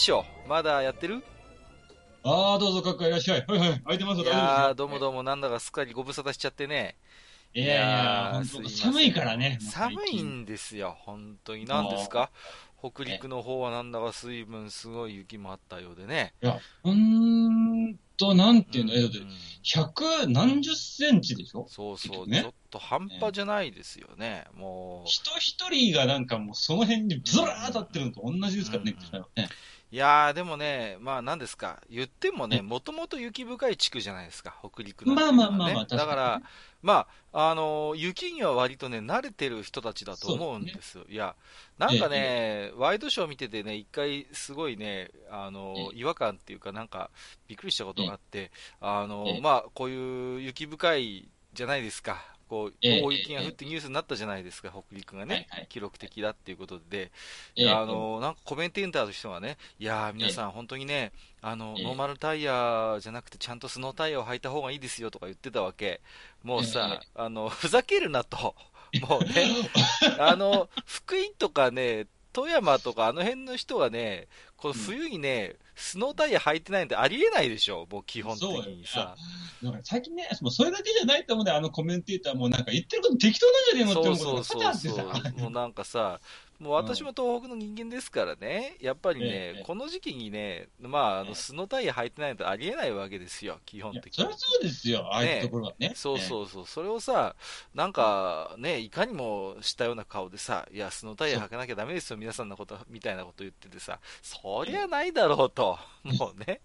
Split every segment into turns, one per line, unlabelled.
将まだやってる？
ああ、どうぞ、かっこいらっしゃい。はいはい。空いてますよ、
どうもどうも、なんだかすっかりご無沙汰しちゃってね。
いやい
いや
寒いからね。
寒いんですよ、本当に。何ですか？北陸の方はなんだか水分すごい雪もあったようでね。
いや、ほんと、なんていうの、え、だって
うん、
百何十センチでしょ？
そうそう、
ね
ちょっと半端じゃないですよね。もう、
人一人がなんかもうその辺にずらー立ってるのと同じですからね、
うん
ね。
いやー、でもね、まあ何ですか、言ってもね、もともと雪深い地区じゃないですか、北陸のはね
まあまあまあまあ確かに
だから、まあ、あのー雪には割とね、慣れてる人たちだと思うんですよ。いや、なんかね、ワイドショー見ててね、一回すごいね、あのー
え？
違和感っていうか、なんか、びっくりしたことがあって、あのー
え？
まあ、こういう雪深いじゃないですか。こう、
ええ
大雪が降ってニュースになったじゃないですか、北陸がね、記録的だっていうことで、
ええ
あのなんかコメンテーターとしてはね、いやー、皆さん、本当にね、あの
ええ。
ノーマルタイヤじゃなくて、ちゃんとスノータイヤを履いた方がいいですよとか言ってたわけ、もうさ、
え
あのふざけるなと、もうね、あの福井とかね、富山とか、あの辺の人はね、この冬にね、スノータイヤ履いてないなんてありえないでしょ、もう基本的にさ。
なんか最近ね、もうそれだけじゃないと思うんだよ、あのコメンテーターもなんか言ってること適当なんじゃねえのって思うこと
そうそうそう
が多々あってさ。
もうなんかさ、もう私も東北の人間ですからね、やっぱりね、
ええ
この時期にね、まあ、あの
ええ。
スノータイヤ履いてないとありえないわけですよ、基本的に。
そりゃ。そうですよ、ああいうところはね。
そうそうそう、それをさ、なんかね、いかにもしたような顔でさ、いや、スノータイヤ履かなきゃダメですよ、皆さんのこと、みたいなこと言っててさ、そりゃないだろうと、もうね、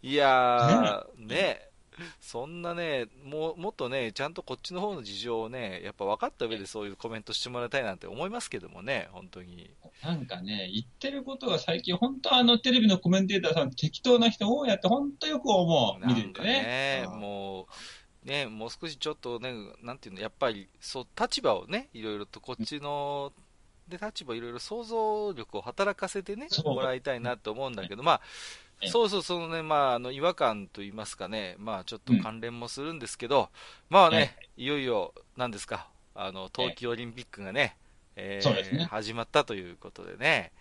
いやー、ね、そんなね、もうもっとね、ちゃんとこっちの方の事情をね、やっぱ分かった上でそういうコメントしてもらいたいなんて思いますけどもね、本当に。
なんかね、言ってることが最近、本当あのテレビのコメンテーターさん適当な人多いやって本当よく思う。見ててね。
ね、
うん
もう、ね、もう少しちょっとね、なんていうの、やっぱり、そう、立場をね、いろいろとこっちの、で、立場いろいろ想像力を働かせてね、もらいたいなと思うんだけど、まあ、
ええ
そうそう、そのね、まあ、あの、違和感と言いますかね、まあ、ちょっと関連もするんですけど、まあね、い。よいよ、なんですか、あの、冬季オリンピックがね、えー
そうですね。
始まったということでね、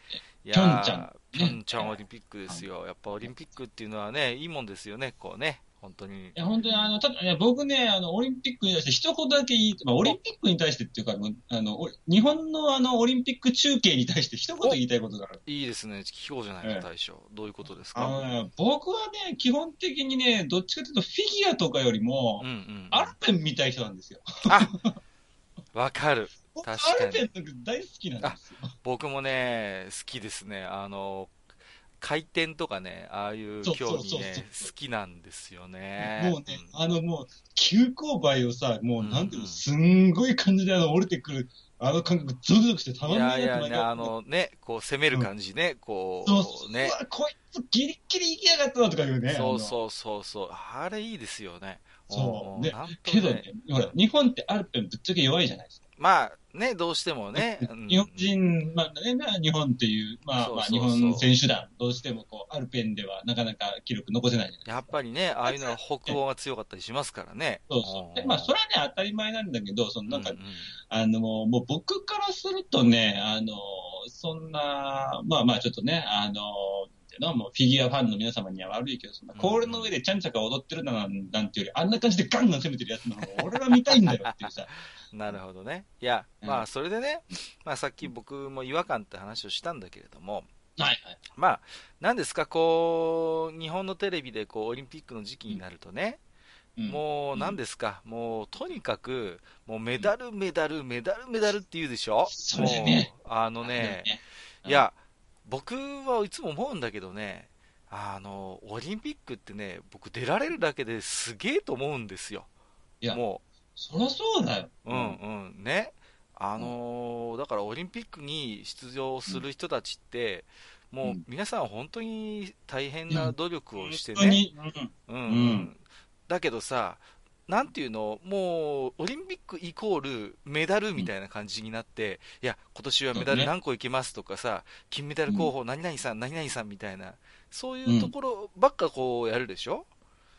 い
ピョンチャン。
ピョンチャンオリンピックですよ。やっぱオリンピックっていうのはね、いいもんですよね、こうね、本当に
い。や、本当にあの、ただね、僕ね、あの、オリンピックに対して一言だけ言い、まあ、オリンピックに対してっていうか、あの、お日本のあの、オリンピック中継に対して一言言いたいことがある。
いいですね、聞こうじゃないか、
ええ
大将。どういうことです
あの
か
ね、僕はね、基本的にね、どっちかというとフィギュアとかよりも
うんう、ん。
アルペン見たい人なんですよ。
あ わかる。
僕
確かに
アルペン大好きなんですよ。
僕もね、好きですね。あの、回転とかね、ああいう競技ね好きなんですよね。
もうね、あのもう、急勾配をさ、もうなんていうの、すんごい感じであの降りてくる、あの感覚、ゾクゾクしてたま
い
んない
やいやあのね、こう攻める感じね、こ
そうそう
う、ね
う。わ、こいつギリギリ行きやがったなとか言うね。う。
そうそうそうそう。あれいいですよね。
そうねけどね、ほら、日本ってアルペンぶっちゃけ弱いじゃないですか。
まあね、どうしてもね。うん
日本人、まあね、日本っていう、まあまあ日本選手団、どうしてもこう、アルペンではなかなか記録残せないじゃないですか。
やっぱりね、ああいうのは北欧が強かったりしますからね。
そうそう。で、まあ、それはね、当たり前なんだけど、そのなんか、
うう
あの、もう僕からするとね、あの、そんな、まあまあちょっとね、あの、のもうフィギュアファンの皆様には悪いけど、そんな氷の上でちゃんちゃか踊ってるなんなんていうより、あんな感じでガンガン攻めてるやつの方が俺は見たいんだよっていうさ。
なるほどね。いや、
うん。
まあ、それでね、まあ、さっき僕も違和感って話をしたんだけれども、
はいはい。
まあ、なんですか、こう、日本のテレビでこうオリンピックの時期になるとね、
うん。
もう、
うん
なんですか、もう、とにかく、もうメダル、メダル、メダル、メダルって言うでしょ？
それね。
もうあのね、
うん
いや、僕はいつも思うんだけどね、あの、オリンピックってね、僕出られるだけですげえと思うんですよ。
いや
も
そりゃそうだよ。
うんうん、ね。あのーだからオリンピックに出場する人たちって、も
う
うん。皆さん本当に大変な努力をしてね。
うん。
うん、
うん。
だけどさ、なんていうの、もう、オリンピックイコールメダルみたいな感じになって、いや、今年はメダル何個いけますとかさ、金メダル候補、何々さん、何々さんみたいな、そういうところばっかこうやるでしょ、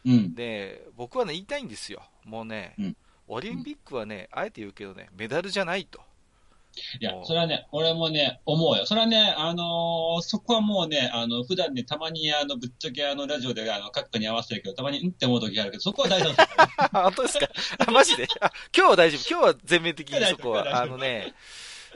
うん。
で、僕はね、言いたいんですよ。もうね、
うん
オリンピックはね、あえて言うけどね、メダルじゃないと。
いやそれはね、俺もね、思うよ。それはね、あのーそこはもうね、あの、普段ね、たまに、あの、ぶっちゃけ、あの、ラジオで、あの、閣下に合わせてるけど、たまに、うんって思う時があるけど、そこは大丈夫です
本当ですか？あ、マジで？あ 今日は大丈夫。今日は全面的にそこは。あのね、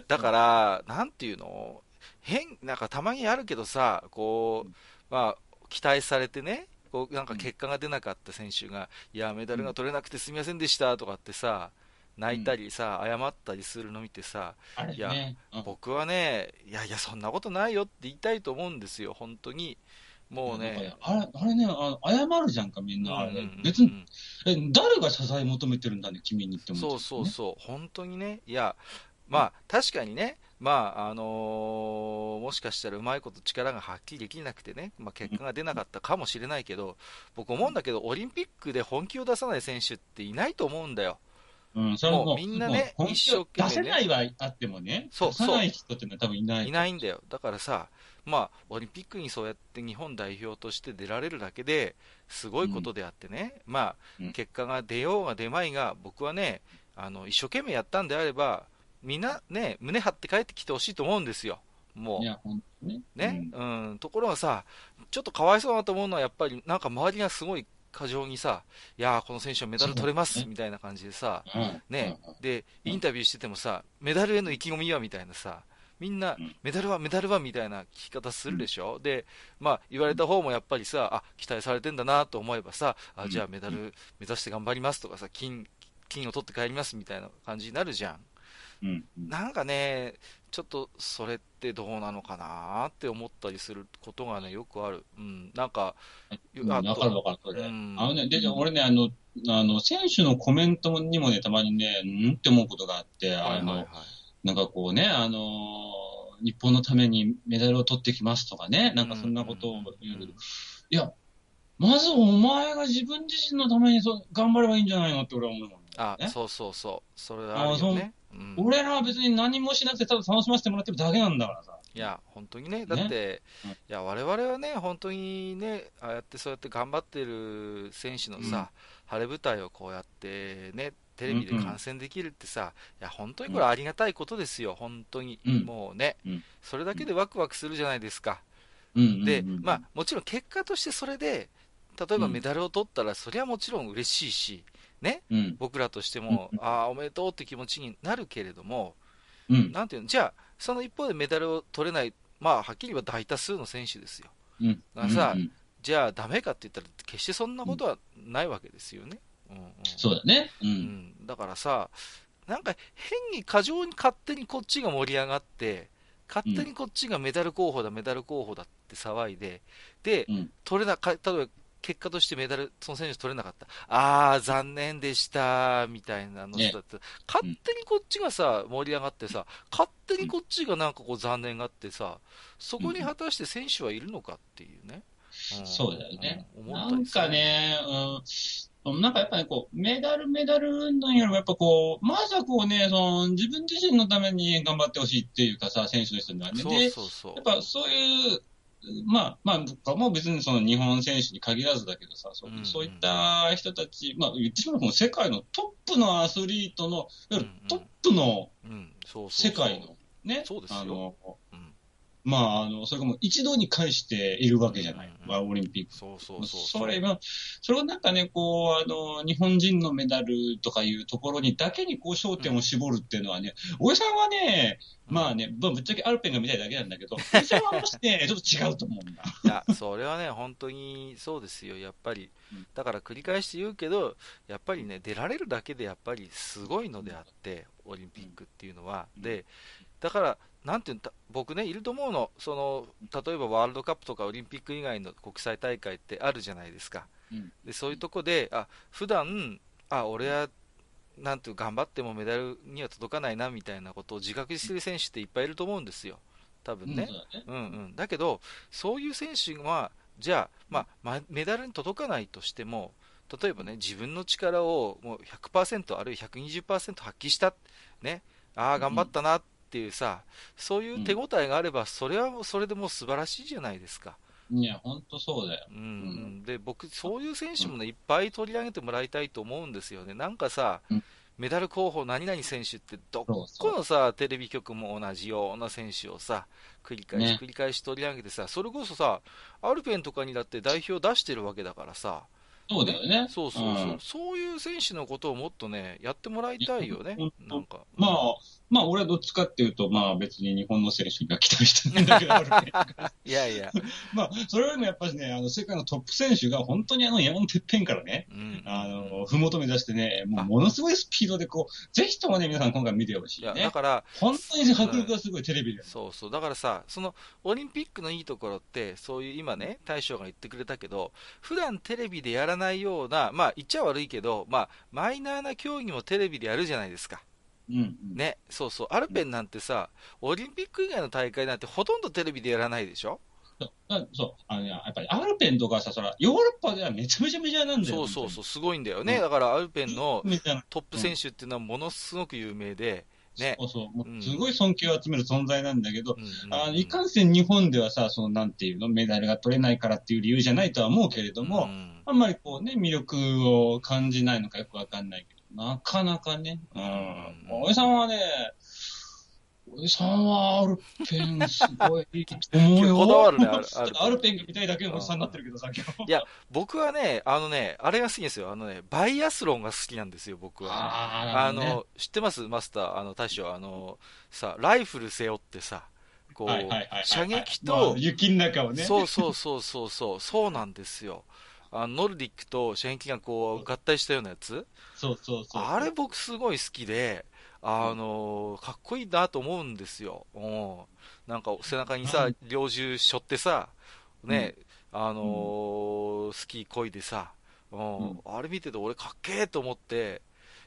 だから、なんていうの？変、なんかたまにあるけどさ、こう、まあ、期待されてね、こう、なんか結果が出なかった選手が、いや、メダルが取れなくてすみませんでしたとかってさ、泣いたりさ、謝ったりするの見てさ、
あれ
いや
ね。うん。
僕はね、いやいや、そんなことないよって言いたいと思うんですよ、本当に。もうね、
あれ、あれね、あの謝るじゃんか、みんな。別に、え、誰が謝罪求めてるんだね、君にって思
そうそうそう、本当にね、いや、まあ、確かにね、まあ、あのーもしかしたらうまいこと力が発揮できなくてね、まあ、結果が出なかったかもしれないけど、僕思うんだけど、オリンピックで本気を出さない選手っていないと思うんだよ。
う。うん、それはもう、
もうみんなね一生懸命ね
出せないはあってもね、
そう
出さない人っていうのは多分いない。
いないんだよ。だからさ、まあ、オリンピックにそうやって日本代表として出られるだけですごいことであってね、ま
うん
あ、結果が出ようが出まいが、僕はね、あの、一生懸命やったんであれば、みんなね、胸張って帰ってきてほしいと思うんですよ。も。
いうや、本当に。
ね、うん、ところがさ、ちょっとかわいそうだなと思うのは、やっぱり、なんか周りがすごい過剰にさ、いやー、この選手はメダル取れます、みたいな感じでさ、
うん。うん
ね？
うん、
で、
うん。
インタビューしててもさ、メダルへの意気込みはみたいなさ、みんな
うん、
メダルはメダルはみたいな聞き方するでしょ、で、まあ、言われた方もやっぱりさ、あ期待されてんだなと思えばさ、あ
うん。
じゃあメダル目指して頑張りますとかさ、金金を取って帰りますみたいな感じになるじゃん。
うんうん
なんかね、ちょっとそれってどうなのかなって思ったりすることがね、よくある。うん、なんか、
うん
あ
かるわかる、それ。
うん
あのね、で、俺ね、あの、あの、選手のコメントにもね、たまにね、うんって思うことがあって、あ
はいはいはい
の、。なんかこうね、あの、日本のためにメダルを取ってきますとかね、なんかそんなことを言うけど、いや、まずお前が自分自身のためにそう頑張ればいいんじゃないのって俺は思うもんね。
あ、
ね
そうそうそう。それはあるよね。うん。
俺らは別に何もしなくてただ楽しませてもらってるだけなんだからさ。
いや、本当にね、だって、
うん。
いや、我々はね、本当にね、ああやってそうやって頑張ってる選手のさ、晴れ舞台をこうやってね、テレビで観戦できるってさ、いや、本当にこれありがたいことですよ、本当に。
うん。
もうね、
うん。
それだけでワクワクするじゃないですか。
うんうんうん
で、まあ、もちろん結果としてそれで、例えば
うん
メダルを取ったら、それはもちろん嬉しいし、ね、
うん、
僕らとしても、
うん
ああ、おめでとうって気持ちになるけれども、
うん、
なんていうの、じゃあ、その一方でメダルを取れない、まあ、はっきり言えば大多数の選手ですよ。
うん。
だからさ
うんうん
じゃあ、ダメかって言ったら、決してそんなことはないわけですよね。うんうん
そうだね。う。
うんんだからさ、なんか変に過剰に勝手にこっちが盛り上がって、勝手にこっちがメダル候補だ、メダル候補だって騒いで、で、
うん
取れなか、例えば結果としてメダル、その選手取れなかった。あー、残念でした、みたいなのだって、勝手にこっちがさ、盛り上がってさ、勝手にこっちがなんかこう残念があってさ、そこに果たして選手はいるのかっていうね。ん
そうだよね。
うん思った
なんかね、うん、なんかやっぱりこう、メダル、メダルのよりもやっぱこう、まずはこうね、その、自分自身のために頑張ってほしいっていうかさ、選手の人にはね。
そう
で、
そうそう。
やっぱそういう、まあ、まあ、僕はもう別にその日本選手に限らずだけどさ、そうそういった人たち、まあ言ってしまう世界のトップのアスリートの、いわゆるトップの世界のね、あの、
うん。
まあ、あの、それがもう一度に返しているわけじゃない、
うんうん
まあオリンピック。
そうそうそう。
それが、それをなんかね、こう、あの、日本人のメダルとかいうところにだけにこう焦点を絞るっていうのはね、おじさんはね、まあね、まあぶっちゃけアルペンが見たいだけなんだけど、おじさんはもしね、ちょっと違うと思うんだ。
いや、それはね、本当にそうですよ、やっぱり
うん。
だから繰り返して言うけど、やっぱりね、出られるだけでやっぱりすごいのであって、オリンピックっていうのは。
うん
で、だから、なんていうんだ、僕ね、いると思うの、その、例えばワールドカップとかオリンピック以外の国際大会ってあるじゃないですか。
うん
で、そういうとこで、あ、普段、あ、俺はなんていう頑張ってもメダルには届かないなみたいなことを自覚してる選手っていっぱいいると思うんですよ、多分ね。うんうん、だけど、そういう選手は、じゃあ、まあ、メダルに届かないとしても、例えばね、自分の力をもう100%あるいは120%発揮した、ね、ああ、頑張ったなっていうさ、そういう手応えがあれば、それはそれでもう素晴らしいじゃないですか。
いや、本当そうだよ。
うん、で、僕、そういう選手もね、いっぱい取り上げてもらいたいと思うんですよね。なんかさ、メダル候補、何々選手って、どこのさ、テレビ局も同じような選手をさ、繰り返し繰り返し取り上げてさ、それこそさ、アルペンとかにだって代表出してるわけだからさ、
そうだよね。
そうそうそう、うん、そういう選手のことをもっとね、やってもらいたいよね。なんか。
まあ、まあ、俺はどっちかっていうと、まあ別に日本の選手が期待してるんだけど、
いやいや。
まあ、それよりもやっぱりね、あの、世界のトップ選手が本当にあの山のてっぺんからね、うん、あの、ふもと目指してね、もうものすごいスピードでこう、ぜひともね、皆さん今回見てほしい、ね。
だから、
本当に迫力がすごいテレビで、
そうそう。だからさ、その、オリンピックのいいところって、そういう今ね、大将が言ってくれたけど、普段テレビでやらないような、まあ言っちゃ悪いけど、まあ、マイナーな競技もテレビでやるじゃないですか。
うん
ね、そうそう、アルペンなんてさ、オリンピック以外の大会なんてほとんどテレビでやらないでしょ？
そう、あの、やっぱりアルペンとかさ、そら、ヨーロッパではめちゃめちゃメジャーなんだよ。
そうそうそう、すごいんだよね。うん、だからアルペンのトップ選手っていうのはものすごく有名で、ね。
そうそう。すごい尊敬を集める存在なんだけど、うん、あいかんせん日本ではさ、そのなんていうの、メダルが取れないからっていう理由じゃないとは思うけれども、うん、あんまりこうね、魅力を感じないのかよくわかんないけど、なかなかね、うん。おじさんはね、おじさんはアルペンすごい思うよ。
こだわるね、アル
アルペンが見たいだけのおじさんになってるけどさ、今
日。いや、僕はね、あのね、あれが好きですよ。あのね、バイアスロンが好きなんですよ、僕は。ああの、知ってます？マスター、あの、大将、あの、さ、ライフル背負ってさ、こう、射撃と、
雪の中をね。
そうそうそうそうそう、そうなんですよ。あのノルディックと射撃がこう合体したようなやつ？
そうそうそう
あれ僕すごい好きで、あのかっこいいなと思うんですよ。うん。なんか背中にさ、猟銃背負ってさ、ね、あのー、スキーこいでさ、うん、あれ見てて俺かっけえと思って、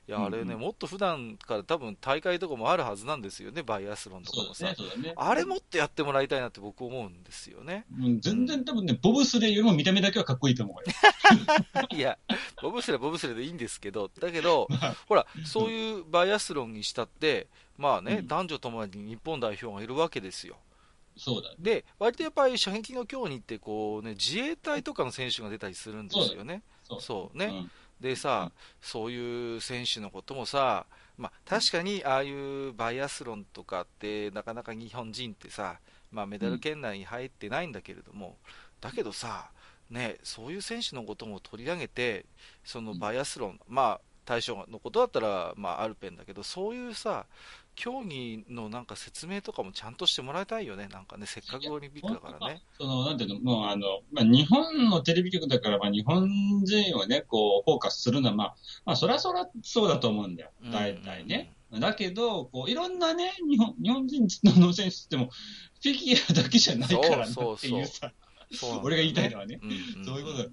いや、あれね、もっと普段から多分大会とかもあるはずなんですよね、バイアスロンとかもさ。ねね、あれもっとやってもらいたいなって僕思うんですよね。
うん、全然多分ね、ボブスレーよりも見た目だけはかっこいいと思うよ。
いや、ボブスレーボブスレーでいいんですけど、だけど、ほら、そういうバイアスロンにしたって、まあね、うん、男女ともに日本代表がいるわけですよ。
そうだ、ね、
で、割とやっぱり射撃の競技ってこう、ね、自衛隊とかの選手が出たりするんですよね。そうそうね、うんでさ、そういう選手のこともさ、まあ、確かにああいうバイアスロンとかってなかなか日本人ってさ、まあ、メダル圏内に入ってないんだけれども、だけどさ、ね、そういう選手のことも取り上げて、そのバイアスロン、まあ、対象のことだったら、まあ、アルペンだけど、そういうさ、競技のなんか説明とかもちゃんとしてもらいたいよね、なんかね、せっかくオリンピックだからね。
その、なんていうの、もうあの、まあ、日本のテレビ局だから、まあ、日本人をね、こう、フォーカスするのは、まあ、まあ、そりゃそりゃそうだと思うんだよ。大体ね。だけど、こう、いろんなね、日本、日本人の選手っても、フィギュアだけじゃないからねっていうさ、そうそう俺が言いたいのはね、うんうん、そういうことだ。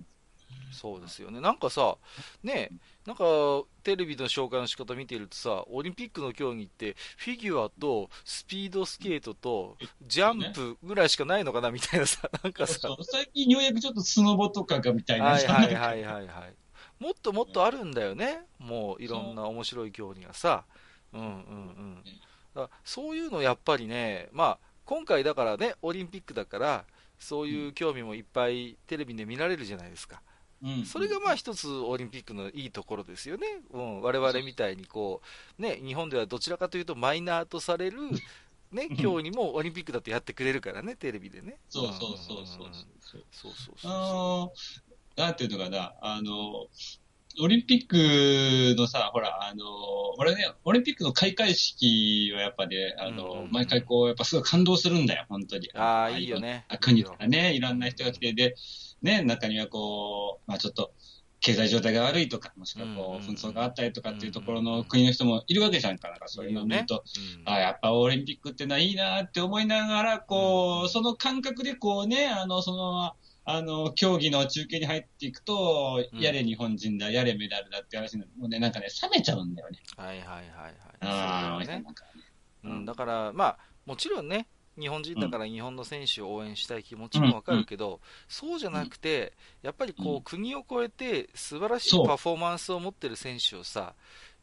そうですよね。なんかさ、ね、なんかテレビの紹介の仕方見ているとさ、オリンピックの競技ってフィギュアとスピードスケートとジャンプぐらいしかないのかなみたいなさ、なんかさ。
最近ようやくちょっとスノボとかがみたいな
はいはいはいはいはい。もっともっとあるんだよね。もういろんな面白い競技がさ。うんうんうん。だそういうのやっぱりね、まあ今回だからね、オリンピックだから、そういう興味もいっぱいテレビで見られるじゃないですか。それがまあ一つオリンピックのいいところですよね、うん、我々みたいにこう、ね、日本ではどちらかというとマイナーとされる、ね、競技もオリンピックだとやってくれるからね、テレビでね。
そうそうそうそうそう。そうそうそう。あのなんていうのかな、あの、オリンピックのさ、ほら、あの、俺ね、オリンピックの開会式はやっぱね、あの、毎回こう、やっぱすごい感動するんだよ、本当に。
ああ、いいよね。
国からね、いろんな人が来て、で、ね、中にはこう、まあちょっと、経済状態が悪いとか、もしくはこう、紛争があったりとかっていうところの国の人もいるわけじゃんか、なんかそういうのを見ると、ああ、やっぱオリンピックってのはいいなって思いながら、こう、その感覚でこうね、あの、そのあの、競技の中継に入っていくと、
うん。
やれ日本人だ、やれメダルだって話になるもうね、なんかね、冷めちゃうんだよね。
はいはいはいはい。
あなんかね。
うん、だから、まあ、もちろんね、日本人だから日本の選手を応援したい気持ちもわかるけど、そうじゃなくて、やっぱりこう、
うん
国を越えて素晴らしいパフォーマンスを持ってる選手をさ、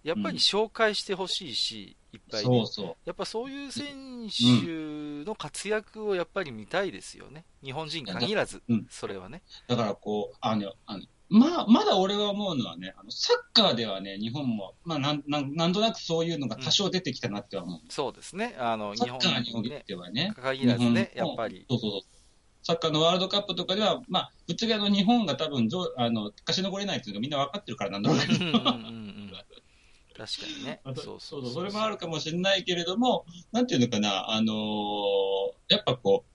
やっぱり紹介してほしいし、いっぱいね
そうそ
やっぱそういう選手の活躍をやっぱり見たいですよね。日本人限らず、
うん
それはね。
う。だからこう、あの、あのまあ、まだ俺が思うのはね、あのサッカーではね、日本も、まあなん、なんなんとなくそういうのが多少出てきたなっては思う。
そうですね。あの、
サッカーにおい
ね、
てはね、
限らずね、やっぱり。
そうそうそう。サッカーのワールドカップとかでは、まあ、ぶっちゃけあの日本が多分上あの勝ち残れないっていうのがみんな分かってるからなんだろうけど、
うんうんうんうん確かにね。
まあ
そうそ
そううそう、それもあるかもしれないけれども、なんていうのかな、あのーやっぱこう、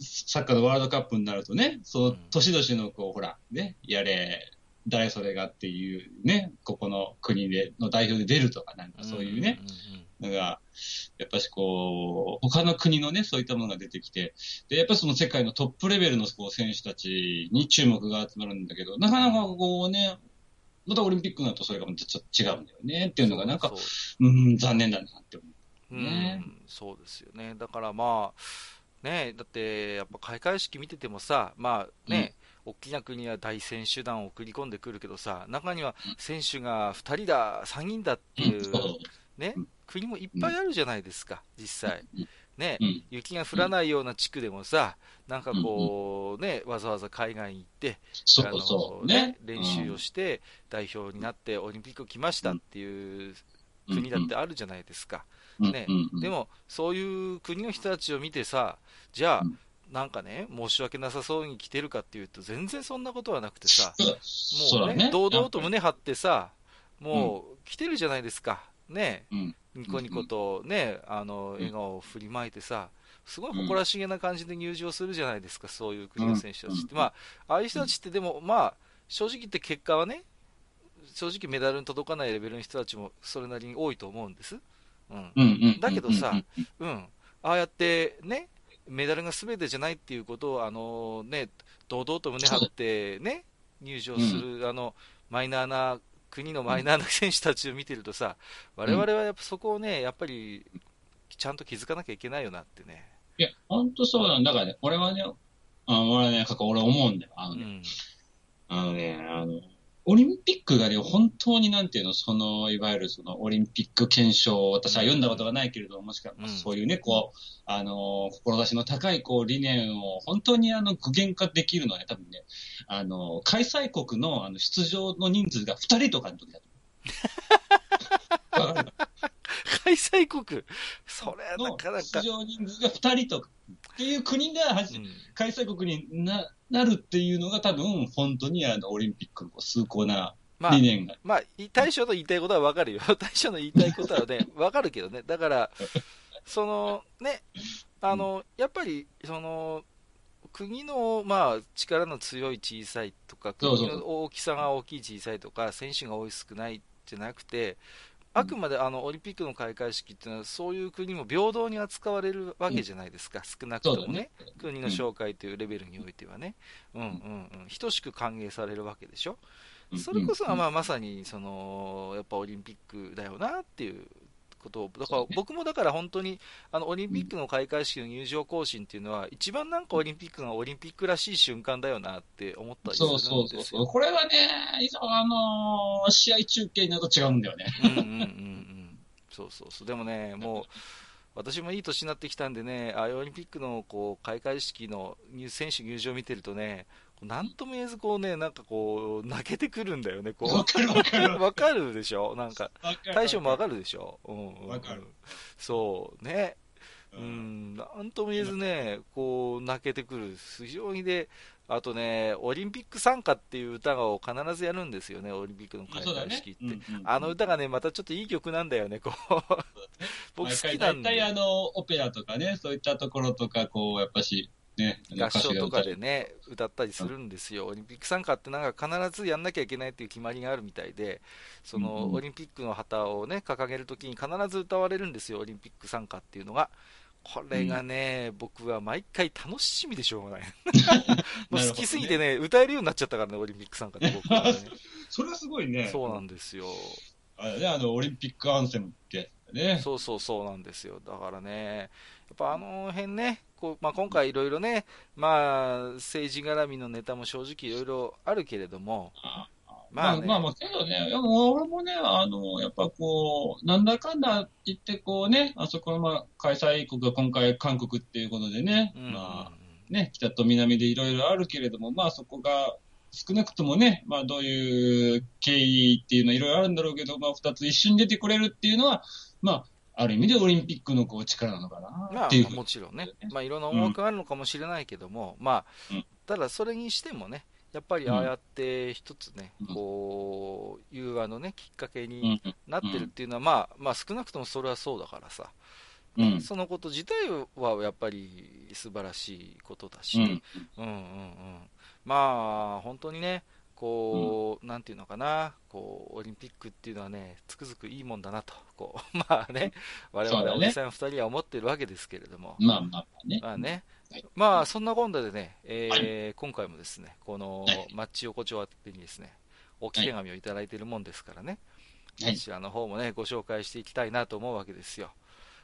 サッカーのワールドカップになるとね、そうの
ん
年々のこう、ほら、ね、やれ、誰それがっていうね、ここの国で、の代表で出るとか、なんかそういうね、
んんうん
のが、やっぱしこう、他の国のね、そういったものが出てきて、で、やっぱりその世界のトップレベルのこう選手たちに注目が集まるんだけど、なかなかこうね、またオリンピックになるとそれがまたちょっと違うんだよねっていうのがなんか、
そう
うん、残念だなって思う。
う
ね
ん、そうですよね。だからまあ、ね、だって、やっぱ開会式見ててもさ、まあね、大きな国は大選手団を送り込んでくるけどさ、中には選手が2人だ、3人だっていう、ね
うん、
国もいっぱいあるじゃないですか、実際。ね
う、ん、
雪が降らないような地区でもさ、なんかこう、ね、わざわざ海外に行って、あ
そうそう。
のね
ね。
練習をして代表になってオリンピック来ましたっていう国だってあるじゃないですか。
うん
ね。でも、そういう国の人たちを見てさ、じゃあ
うん、
なんかね、申し訳なさそうに来てるかっていうと、全然そんなことはなくてさ、もうね、堂々と胸張ってさ、もう来てるじゃないですか。ね、
うん。
ニコニコとね、あの、笑顔を振りまいてさ、すごい誇らしげな感じで入場するじゃないですか、そういう国の選手たちって。
うん
まあ、ああいう人たちってでも、まあ、正直言って結果はね、正直メダルに届かないレベルの人たちもそれなりに多いと思うんです。うん。
うんうん
だけどさ
うん
うん。ああやってね、メダルが全てじゃないっていうことを、あのね、堂々と胸張ってね、入場する、あの、マイナーな、国のマイナーな選手たちを見てるとさ、我々はやっぱそこをね、やっぱり、ちゃんと気づかなきゃいけないよなってね。
いや、本当そうなんだからね、俺はね、あ俺はね、過去俺思うんだよ。あのね、
うん。
あのね、あの、オリンピックがね、本当になんていうの、その、いわゆるそのオリンピック憲章を私は読んだことがないけれども、もしくは
うん。
そういうね、こう、あの、志の高い、こう、理念を本当にあの、具現化できるのはね、多分ね、あの、開催国のあの出場の人数が2人とかの時だと思う。
開催国、それはな
の
かなか。
出、場人数が2人とかっていう国が
うん。
開催国にななるっていうのが多分本当にあのオリンピックの崇高な
まあ
理、念が。
まあ、大将の言いたいことはわかるよ。大将の言いたいことはね、わかるけどね。だから、その、ね、あの、やっぱり、その、国の、まあ、力の強い小さいとか、国の大きさが大きい小さいとか、選手が多い少ないじゃなくて、あくまであのオリンピックの開会式っていうのは、そういう国も平等に扱われるわけじゃないですか、少なくともね、国の紹介というレベルにおいてはね、うん。うん。うん、等しく歓迎されるわけでしょ。それこそはまあまさにそのやっぱオリンピックだよなっていうことを、だから僕もだから本当にあのオリンピックの開会式の入場行進っていうのは、一番なんかオリンピックがオリンピックらしい瞬間だよなって思ったりするんですよ。
そうそうそう。これはね、あのー試合中継になると違うんだよね。
うんうんうんうん、そうそうそう、でもね、もう私もいい年になってきたんでね、あオリンピックのこう開会式の入選手入場を見てるとね、なんとも言えずこうね、なんかこう、泣けてくるんだよね、こう。
わかるわかる。
わかるでしょ？なんか、大将もわかるでしょ？うんうんうん
わかる
そう、ね。
う
うんん、なんとも言えずね、こう、泣けてくる。非常にで、あとね、オリンピック参加っていう歌を必ずやるんですよね、オリンピックの開会式って。
うんうん
あの歌がね、またちょっといい曲なんだよね、こう。僕好きなん
大体あ
で。
の、オペラとかね、そういったところとか、こう、やっぱし、ね、
合唱とかで
歌
ね、歌ったりするんですよ。オリンピック参加ってなんか必ずやんなきゃいけないっていう決まりがあるみたいで、そ
うんうん
のオリンピックの旗をね、掲げるときに必ず歌われるんですよ、オリンピック参加っていうのが。これがね、僕は毎回楽しみでしょうがない。もう好きすぎてね、歌えるようになっちゃったからね、オリンピック参加で僕はね。
それはすごいね。
そうなんですよ。
あれね、あの、オリンピックアンセムってね。
そうそうそうなんですよ。だからね、やっぱあの辺ね、こうまあ、今回いろいろね、まあ、政治絡みのネタも正直いろいろあるけれども、
まあ、ね、まあまあ、けどね、俺もね、あの、やっぱこう、なんだかんだ言ってこうね、あそこのまあ開催国が今回韓国っていうことでね、うん、まあ、ね、北と南でいろいろあるけれども、まあそこが少なくともね、まあどういう経緯っていうのはいろいろあるんだろうけど、まあ二つ一緒に出てくれるっていうのは、まあ、ある意味でオリンピックのこう力なのかなっていう、ま
あ、もちろんね、まあいろんな思惑があるのかもしれないけども、うん、まあ、ただそれにしてもね、やっぱりああやって一つね、うん、こう、融和のね、きっかけになってるっていうのは、まあ、まあ少なくともそれはそうだからさ、うん、そのこと自体はやっぱり素晴らしいことだし、うん、うんうんうん。まあ、本当にね、こう、うん、なんていうのかな、こう、オリンピックっていうのはね、つくづくいいもんだなと、こう、まあね、我々おじさん二人は思ってるわけですけれども、
まあまあね。
まあね、まあ、そんな今度でね、えー、はい、今回もですね、この、マッチ横丁宛てにですね、置き手紙をいただいているもんですからね、はい、こちらの方もね、ご紹介していきたいなと思うわけですよ。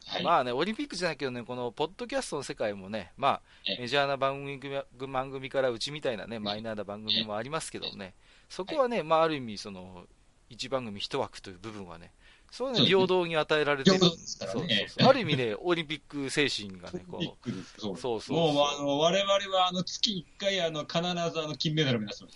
はい、まあね、オリンピックじゃないけどね、このポッドキャストの世界もね、まあ、メジャーな番組番組からうちみたいなね、マイナーな番組もありますけどね、そこはね、まあ、ある意味、その、一番組一枠という部分はね、そういうの平等に与えられてる。ある意味ね、オリンピック精神がね、こう。
そうそうそうもう、あの、我々は、あの、月1回、あの、必ず、あの、金メダル目指す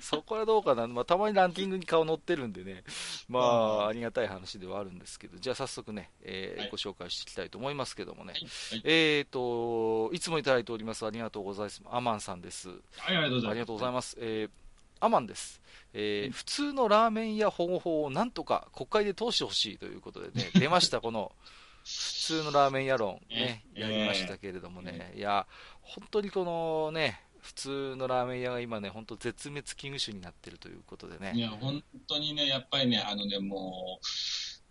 そこはどうかな。まあ、たまにランキングに顔載ってるんでね、まあ、ありがたい話ではあるんですけど、じゃあ早速ね、えーはい、ご紹介していきたいと思いますけどもね。はい、えっ、ー、と、いつもいただいております。ありがとうございます。アマンさんです。はい、
ありがとうございます。
えー、アマンです。えー、普通のラーメン屋保護法をなんとか国会で通してほしいということでね、出ました、この普通のラーメン屋論、ね、やりましたけれどもね、いや、本当にこのね、普通のラーメン屋が今ね、本当絶滅危惧種になってるということでね。
いや、本当にね、やっぱりね、あのね、もう、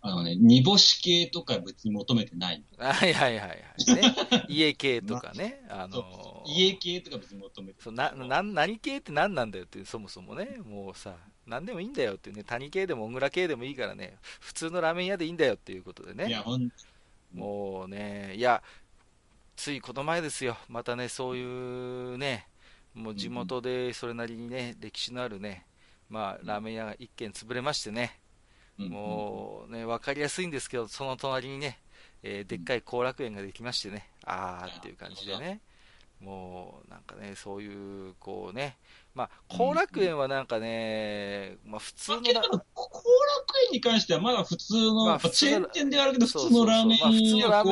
あのね、煮干し系とか別に求めてない。
はいはいはいはい。ね、家系とかね。あの
ー、家系とか別に求めて
そうなな何系って何なんだよって、そもそもね、もうさ、何でもいいんだよっていうね、谷系でも小倉系でもいいからね、普通のラーメン屋でいいんだよっていうことでね。
いや、ほん
もうね、いや、ついこの前ですよ、またね、そういうね、もう地元でそれなりにね、歴史のあるね、まあ、ラーメン屋が一軒潰れましてね、もうね、分かりやすいんですけど、その隣にね、えー、でっかい後楽園ができましてね、あーっていう感じでね、もうなんかね、そういう、こうね、まあ、後楽園はなんかね、まあ普通の後楽
園に関してはまだ普通の、まあ、チェーン店であるけど、普通のラーメン屋、まあ、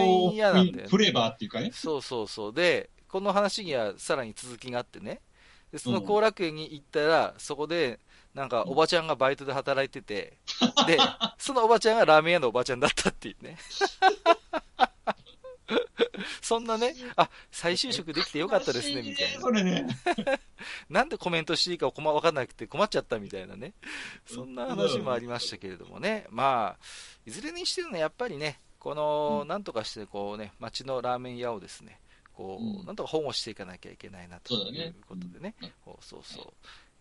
なんで、ね、フレーバーっていうかね。
そうそうそう。で、この話にはさらに続きがあってね、でその後楽園に行ったら、そこで、なんかおばちゃんがバイトで働いてて、で、そのおばちゃんがラーメン屋のおばちゃんだったっていうね。そんなね、あ、再就職できてよかったですね、みたいな。
それね。
なんでコメントしていいかわかんなくて困っちゃったみたいなね。そんな話もありましたけれどもね。まあ、いずれにしてもね、やっぱりね、この、なんとかして、こうね、街のラーメン屋をですね、こう、なんとか保護していかなきゃいけないなということでね。そうそうそう。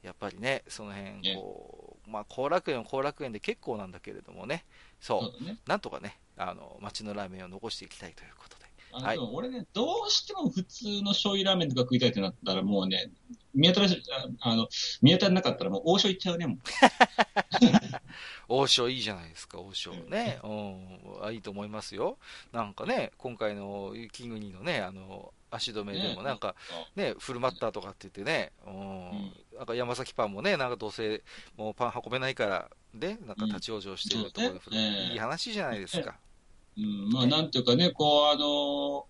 やっぱりね、その辺、こう、まあ、後楽園は後楽園で結構なんだけれどもね、そう、なんとかね、あの、街のラーメンを残していきたいということで。
はい、俺ね、どうしても普通の醤油ラーメンとか食いたいってなったら、もうね、見当たらし、あの、見当たらなかったらもう王将行っちゃうね、もう。
王将いいじゃないですか、王将。ね。うん、いいと思いますよ。なんかね、今回の雪国のね、あの、足止めでもなんか、ね、フルマッターとかって言ってね、うん、なんか山崎パンもね、なんかどうせもうパン運べないから、で、なんか立ち往生してるところで、いい話じゃないですか。
うん、まあ、なんていうかね、こう、あの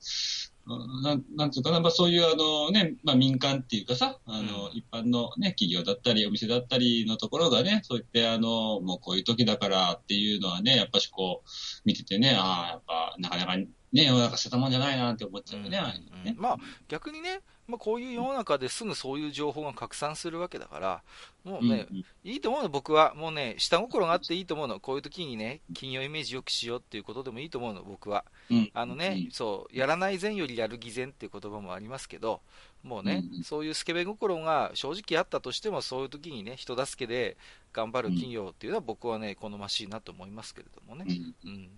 なん、なんつうかな、まあそういうあのね、まあ民間っていうかさ、あの、うん、一般のね、企業だったり、お店だったりのところがね、そういってあの、もうこういう時だからっていうのはね、やっぱしこう、見ててね、ああ、やっぱなかなかね、世の中捨てたもんじゃないなって思っちゃうよね、
うん
ね。
まあ逆にね、まあ、こういう世の中ですぐそういう情報が拡散するわけだから、もうね、
うんうん
いいと思うの、僕は。もうね、下心があっていいと思うの。こういう時にね、金曜イメージよくしようっていうことでもいいと思うの、僕は。
うん
あのね、そう、やらない善よりやる偽善っていう言葉もありますけど、もうね、
うんうん
そういうスケベ心が正直あったとしても、そういう時にね、人助けで頑張る企業っていうのは僕はね、好ましいなと思いますけれどもね。
うん
うん。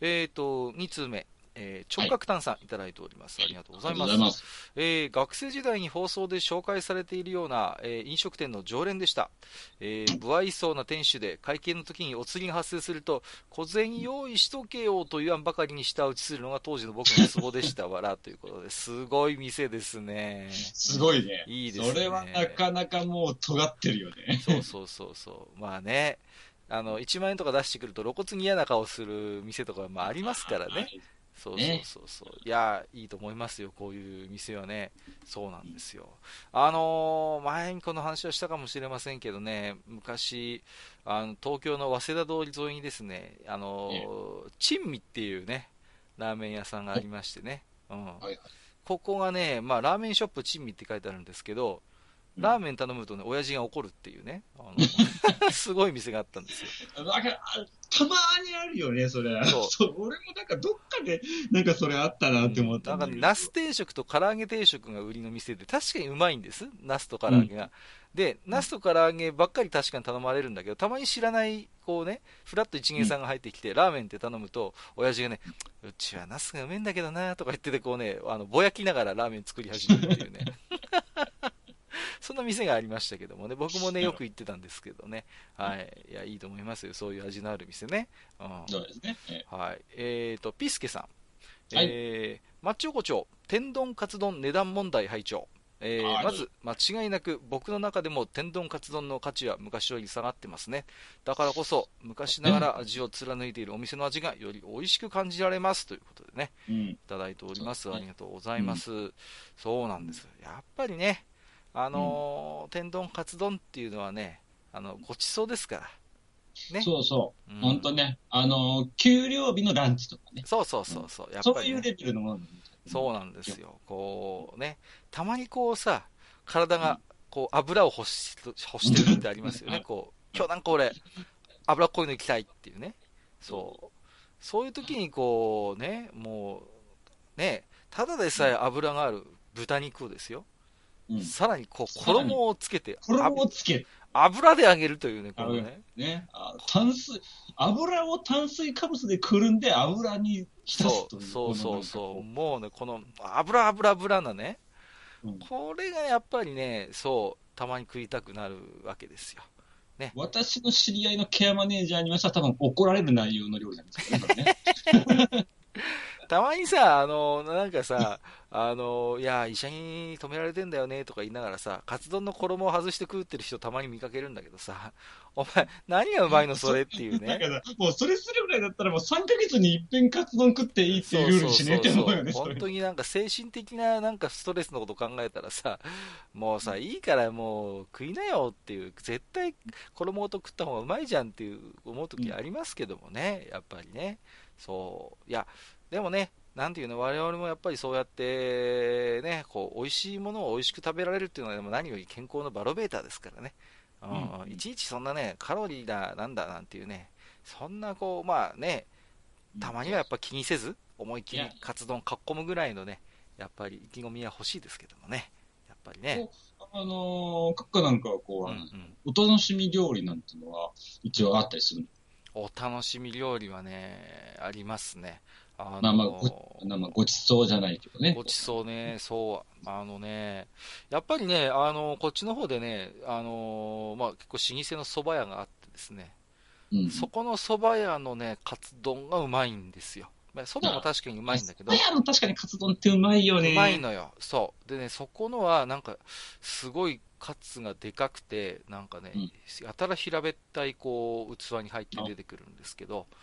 えっ、と、2通目。えー、聴覚炭酸いただいております。ありがとうございます。
ます。
えー学生時代に放送で紹介されているような、えー飲食店の常連でした、えー不愛想な店主で会計の時にお釣りが発生すると小銭用意しとけよと言わんばかりに舌打ちするのが当時の僕のツボでした わらということですごい店ですね
すごいね。
いいですね
それはなかなかもう尖ってるよね。
そうそうそうそうまあねあの1万円とか出してくると露骨に嫌な顔する店とかもありますからねそうそう
ね
そうそう、いやいいと思いますよ、こういう店はね、そうなんですよ。あのー前にこの話はしたかもしれませんけどね、昔、あの東京の早稲田通り沿いにですね、あのー珍味っていうね、ラーメン屋さんがありましてね、うん、
はいはい。
ここがね、まあ、ラーメンショップ珍味って書いてあるんですけど、
うん
ラーメン頼むとね、親父が怒るっていうね、あの すごい店があったんですよ。
か、あたまーにあるよね、それ。
そう
俺もなんかどっかで、なんかそれあったなって思った
なんか。ナス定食と唐揚げ定食が売りの店で、確かにうまいんです、ナスと唐揚げが。で、ナスと唐揚げばっかり確かに頼まれるんだけど、たまに知らない、こうね、フラッと一元さんが入ってきて、ラーメンって頼むと、親父がね、うちはナスがうめえんだけどな、とか言ってて、こうね、あの、ぼやきながらラーメン作り始めるっていうね。そんな店がありましたけどもね、僕もね、よく行ってたんですけどね。はい。いや、いいと思いますよ。そういう味のある店ね。うん。
そうですね。え
はい。えーと、ピスケさん。
はい
えー、マッチ横丁、天丼カツ丼値段問題拝聴。えー
はい
まず、間違いなく僕の中でも天丼カツ丼の価値は昔より下がってますね。だからこそ、昔ながら味を貫いているお店の味がより美味しく感じられます。ということでね、
うん。
いただいております。ありがとうございます。そうなんです。やっぱりね、あのー天丼カツ丼っていうのはね、あの、ごちそうですから。ね。
そうそう。
うん
本当ね。あの、給料日のランチとかね。
そうそうそうそう。やっぱり、ね、
そういうレベルのものなんですよ
そうなんですよ。こうね、たまにこうさ、体がこう油を欲し欲してるってありますよね。こう、今日なんか俺、油っこいの行きたいっていうね。そう。そういう時にこうね、もう、ね、ただでさえ油がある豚肉をですよ。
うん。
さらにこう、衣をつけて、
衣をつけ、
あ油で揚げるというね、このね。
ね。あ炭水、油を炭水化物でくるんで油に浸
そ
すという。
うそうそうそう。
こ
もうね、この油油油なね、
うん
これがやっぱりね、そう、たまに食いたくなるわけですよ。
の私の知り合いのケアマネージャーにはさ、多分怒られる内容の料理なんですよねこれね。
たまにさ、あの、なんかさ、あの、いや、医者に止められてんだよねとか言いながらさ、カツ丼の衣を外して食ってる人たまに見かけるんだけどさ、お前、何がうまいのそれっていう
だ
ね。
から、もうそれするぐらいだったらもう3ヶ月に一遍カツ丼食っていいっていうルールにしねえって思うよね、
本当になんか精神的ななんかストレスのこと考えたらさ、もうさ、いいからもう食いなよっていう、絶対衣ごと食った方がうまいじゃんっていう思う時ありますけどもね、やっぱりね。そう。いや、でもね、なんていうの、我々もやっぱりそうやってね、こう、美味しいものを美味しく食べられるっていうのはでも何より健康のバロメーターですからね。うん
うん
いちいちそんなね、カロリーだ、なんだなんていうね、そんなこう、まあね、たまにはやっぱ気にせず、思いっきりカツ丼かっこむぐらいのね、やっぱり意気込みは欲しいですけどもね。やっぱりね。
あのー、カッカなんかはこう、
うんうん
お楽しみ料理なんていうのは一応あったりするの？
お楽しみ料理はね、ありますね。あの
まあまあごまあまあごちそうじゃないけどね。
ごちそうね、そう、あのね、やっぱりね、あの、こっちの方でね、あの、まあ結構老舗の蕎麦屋があってですね、
うん。
そこの蕎麦屋のね、カツ丼がうまいんですよ。まあ蕎麦も確かにうまいんだけど、
いや、もう確かにカツ丼ってうまいよね。
うまいのよ。そう。でね、そこのは、なんか、すごいカツがでかくて、なんかね、
うん
やたら平べったい、こう、器に入って出てくるんですけど、
うん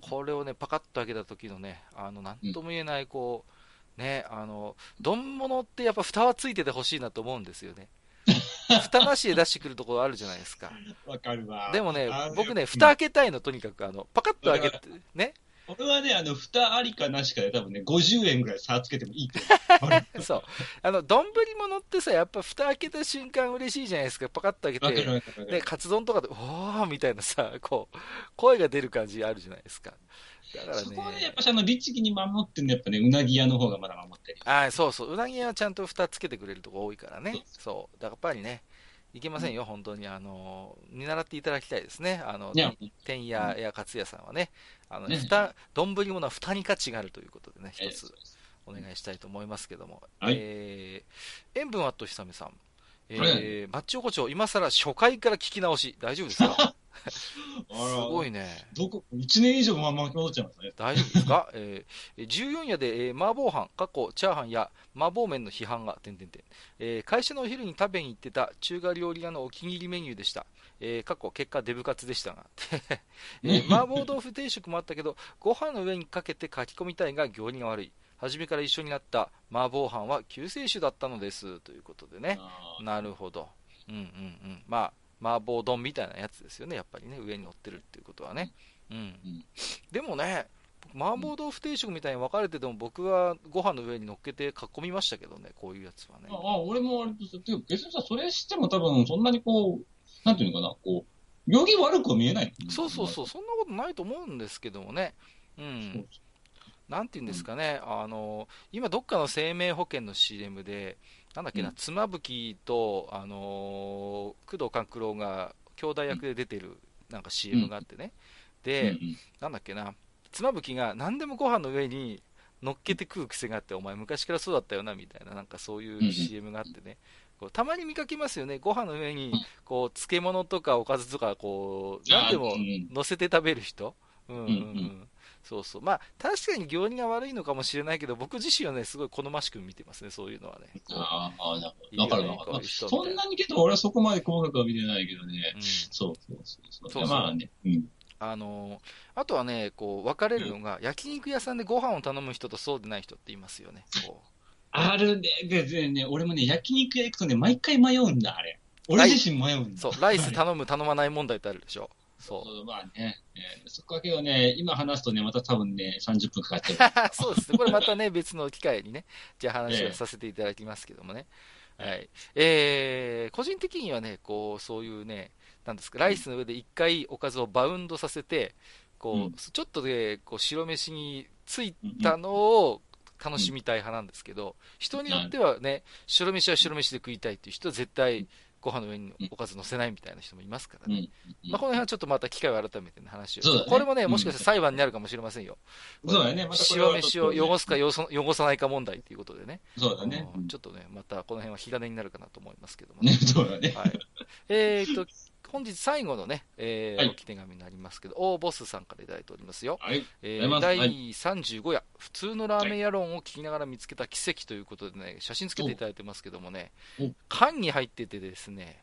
これをね、パカッと開けた時のね、あの、なんとも言えない、こう、ね、あの、丼物ってやっぱ蓋はついててほしいなと思うんですよね。蓋なしで出してくるところあるじゃないですか。
わかるわ。
でもね
あ、
僕ね、蓋開けたいの、とにかく、あの、パカッと開けて、ね、
俺はね、あの、蓋ありかなしかで多分ね、50円ぐらい差つけてもいいと思う。
そう。あの、丼物ってさ、やっぱ蓋開けた瞬間嬉しいじゃないですか。パカッと開けて。カツ丼とかで、おーみたいなさ、こう、声が出る感じあるじゃないですか。だから
そこはね、やっ
ね。
ぱしあの、律儀に守ってんのやっぱね、うなぎ屋の方がまだ守ってる。
あそうそう。うなぎはちゃんと蓋つけてくれるとこ多いからね
そう。
そう。だからやっぱりね、いけませんよ、本当に。あの、見習っていただきたいですね。あの、天屋や勝屋さんはね、あの、
ね
蓋、丼物は蓋に価値があるということでね、
え
一つお願いしたいと思いますけども。
はい。
えー、塩分あっとひさめさん。え
は
ー、マッチ横丁、今更初回から聞き直し、大丈夫ですか？すごい
ね。
ね。
どこ、1年以上まま戻っちゃいますね。
大丈夫ですか、えー、14夜で、えー麻婆飯、過去チャーハンや麻婆麺の批判が、点々点。えー会社のお昼に食べに行ってた中華料理屋のお気に入りメニューでした。えー過去結果デブカツでしたが。えー麻婆豆腐定食もあったけど、ご飯の上にかけて書き込みたいが行儀が悪い。初めから一緒になった麻婆飯は救世主だったのです。ということでね。なるほど。うんうんうん。まあ、麻婆丼みたいなやつですよね。やっぱりね、上に乗ってるっていうことはね。うん。
うん
でもね、麻婆豆腐定食みたいに分かれてても、僕はご飯の上に乗っけて囲みましたけどね、こういうやつはね
あ。あ、俺も割とそう、てか別にさ、それしても多分そんなにこう、なんていうのかな、こう、行儀悪くは見えない。
そうそうそう、そんなことないと思うんですけどもね。う。
そうん
なんていうんですかね、あの、今どっかの生命保険の CM で、なんだっけな、
うん
妻夫木と、あのー工藤官九郎が兄弟役で出てる、なんか CM があってね。で、なんだっけな、妻夫木が何でもご飯の上に乗っけて食う癖があって、お前昔からそうだったよな、みたいな、なんかそうい
んう
CM があってね。こうたまに見かけますよね、ご飯の上に、こう、漬物とかおかずとか、こう、何でも乗せて食べる人。うん。うんうん。
うんうん
そうそう。まあ、確かに行儀が悪いのかもしれないけど、僕自身はね、すごい好ましく見てますね、そういうのはね。
ああ、かそんなにけど、俺はそこまで細かくは見てないけどね。
うん
そうそうそうそう。まあね。うん。
あのーあとはね、こう、分かれるのが、焼肉屋さんでご飯を頼む人とそうでない人っていますよね。
あるね。で、でね、俺もね、焼肉屋行くとね、毎回迷うんだ、あれ。俺自身迷うんだ。
そう、ライス頼む、頼まない問題ってあるでしょ。そ
そう、まあね。えーそこだけどね、今話すとね、また多分ね、30分かかっち
う
ゃう。
そうですね。これまたね、別の機会にね、じゃあ話をさせていただきますけどもね。
ええ
はい。えー、個人的にはね、こう、そういうね、なんですか、ライスの上で一回おかずをバウンドさせて、こう、
うん
ちょっとで、こう、白飯についたのを楽しみたい派なんですけど、人によってはね、白飯は白飯で食いたいっていう人は絶対ご飯の上におかず乗せないみたいな人もいますからね。
うん。うん
まあ、この辺はちょっとまた機会を改めての話を。
ね
これもね、
うん
もしかしたら裁判になるかもしれませんよ。
そうだね。またこれは
白飯を汚すか汚さないか問題ということでね。
そうだね。
うんちょっとね、またこの辺は火種になるかなと思いますけどもね。
ね、そうだね。
はい。えーと、本日最後のね、えー
はい。
置き手紙になりますけど、大ボスさんからいただいておりますよ。
はい。
えー第35夜、普通のラーメン野論を聞きながら見つけた奇跡ということでね、写真つけていただいてますけどもね
お、
缶に入っててですね、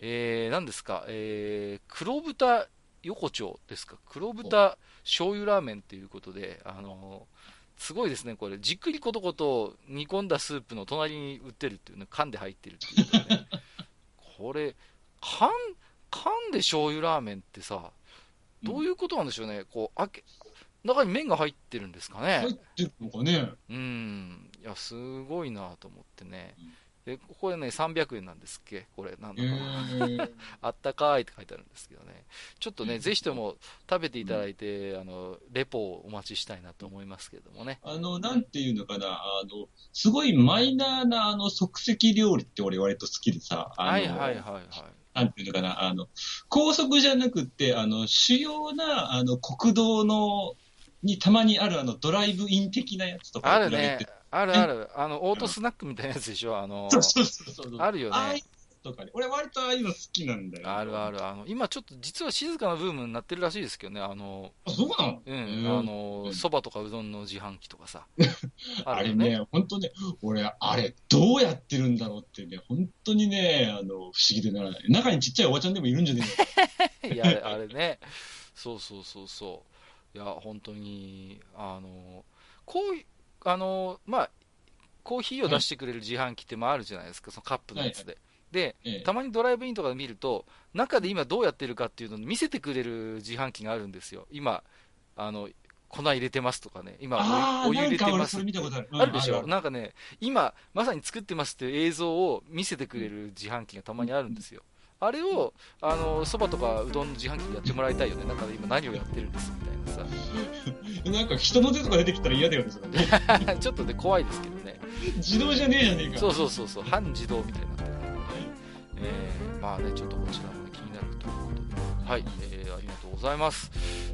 えー、何ですか、えー、黒豚横丁ですか、黒豚醤油ラーメンということで、あのーすごいですね、これ、じっくりことこと煮込んだスープの隣に売ってるっていうね、缶で入ってるっていうね、これ、缶、缶で醤油ラーメンってさ、どういうことなんでしょうね、こう、開け、中に麺が入ってるんですかね。
入ってるのかね。
うん、いや、すごいなと思ってね。で、ここでね、300円なんですっけ？これ、なんだ
え
かな。
ー、
あったかいって書いてあるんですけどね。ちょっとね、
うん
ぜひとも食べていただいて、あの、レポをお待ちしたいなと思いますけれどもね。
あの、なんていうのかな、あの、すごいマイナーな、あの、即席料理って俺割と好きでさ、
はいはいはいはい。
なんていうのかな、あの、高速じゃなくって、あの、主要な、あの、国道の、にたまにあるあの、ドライブイン的なやつとか
あるね。あるある。あの、オートスナックみたいなやつでしょ？あの、
そうそうそうそう。
あるよね
ああいとかね。俺割とああいうの好きなんだよ。
あるある。あの、今ちょっと実は静かなブームになってるらしいですけどね。あの、
あ、そうなの？
うん、
へ
あ
ー
の、
うん
そばとかうどんの自販機とかさ。
あれ
ね。
ね、本当ね、俺、あれ、どうやってるんだろうってね、本当にね、あの、不思議でならない。中にちっちゃいおばちゃんでもいるんじゃねえの？
いや、あれね。そうそうそうそう。いや、本当に、あの、こう、あの、まあ、コーヒーを出してくれる自販機ってもあるじゃないですか、そのカップのやつで。で、
ええ
たまにドライブインとかで見ると、中で今どうやってるかっていうのを見せてくれる自販機があるんですよ。今、あの、粉入れてますとかね、今お湯入れてます
あ
あるでしょ？
る
なんかね、今、まさに作ってますっていう映像を見せてくれる自販機がたまにあるんですよ。あれを、あの、そばとかうどんの自販機でやってもらいたいよね。なんか今何をやってるんですみたいなさ。
なんか人の手とか出てきたら嫌だよね、
ちょっとね、怖いですけどね。
自動じゃねえじゃねえか。
そうそうそうそう、半自動みたいになまあね、ちょっとこちらも、ね、気になるということで、はい、えー、ありがとうございます。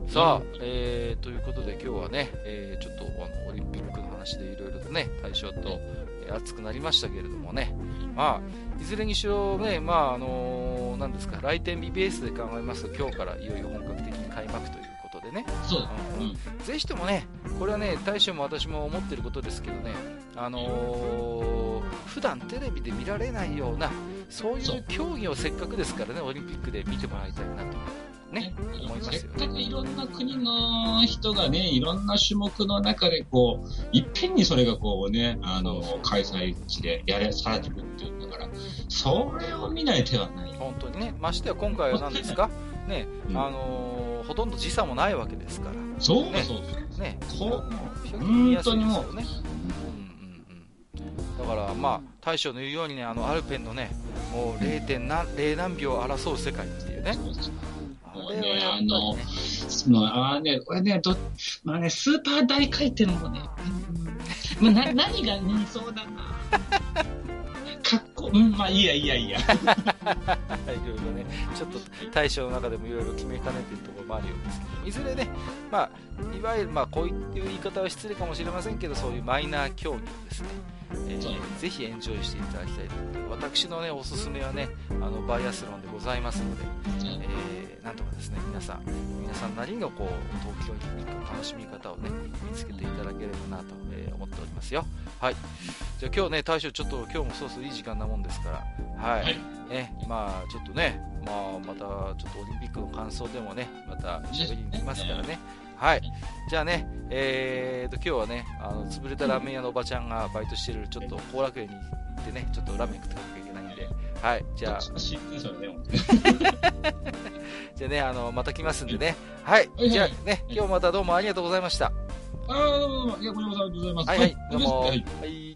さあ、えー、ということで今日はね、えー、ちょっとあのオリンピックの話でいろいろとね、対象と、えー熱くなりましたけれどもね、まあ、いずれにしろね、まあ、あのーですか、来店日ベースで考えますと、今日からいよいよ本格的に開幕ということでね、
そう
うん。ぜひともね、これはね、大将も私も思ってることですけどね、あのー普段テレビで見られないような、そうい
そう。
う競技をせっかくですからね、オリンピックで見てもらいたいなと、ね、思いますよね。
せっかくいろんな国の人がね、いろんな種目の中でこう、いっぺんにそれがこうね、あの開催地でやれ、されてるっていうんだから、それを見ない手はない。
本当にね、ましてや今回は何ですか、ね、
うん。
あのーほとんど時差もないわけですから、ね
そうそう。そう。
ね、
こ
比較的見やすいですよね。
本
うんうんうん、だから、まあ、大将の言うようにね、あのアルペンのね、もう 0. 点何 0. 何秒を争う世界っていうね、
そう
ね、
そのあーね、これね、ど、まあね、スーパー大回転もね、うんまあ、な 何が似そうだな。かっこ、うん、まあいいやいいやいいや。
いろいろね、ちょっと大将の中でもいろいろ決めかねてるところもあるようですけど、いずれね、まあ、いわゆる、まあ、こういう言い方は失礼かもしれませんけど、そういうマイナー競技をですね、えーぜひエンジョイしていただきたいと私のね、おすすめはね、あの、バイアスロンでございますので、えーなんとかですね、皆さん、皆さんなりのこう、東京オリンピックの楽しみ方をね、見つけていただければなと、えー思っておりますよ。はい。じゃあ今日ね、大将ちょっと今日もそうそういい時間なもんですから、はい。
はい
ね、まあちょっとね、まあまたちょっとオリンピックの感想でもね、また喋りに行きますからね。はい。じゃあね、えーと、今日はね、あの、潰れたラーメン屋のおばちゃんがバイトしてるちょっと後楽園に行ってね、ちょっとラーメン食ってかなきゃいけないんで、はい。じゃあ、じゃあね、あの、また来ますんでね。はい。
はい
じゃあね、今日またどうもありがとうございました。
ああ、どうもどうも、いや、こちらこそありがとうございます。
はいはい、どうも。
は
はい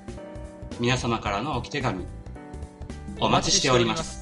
皆様からの置き手紙、お待ちしております。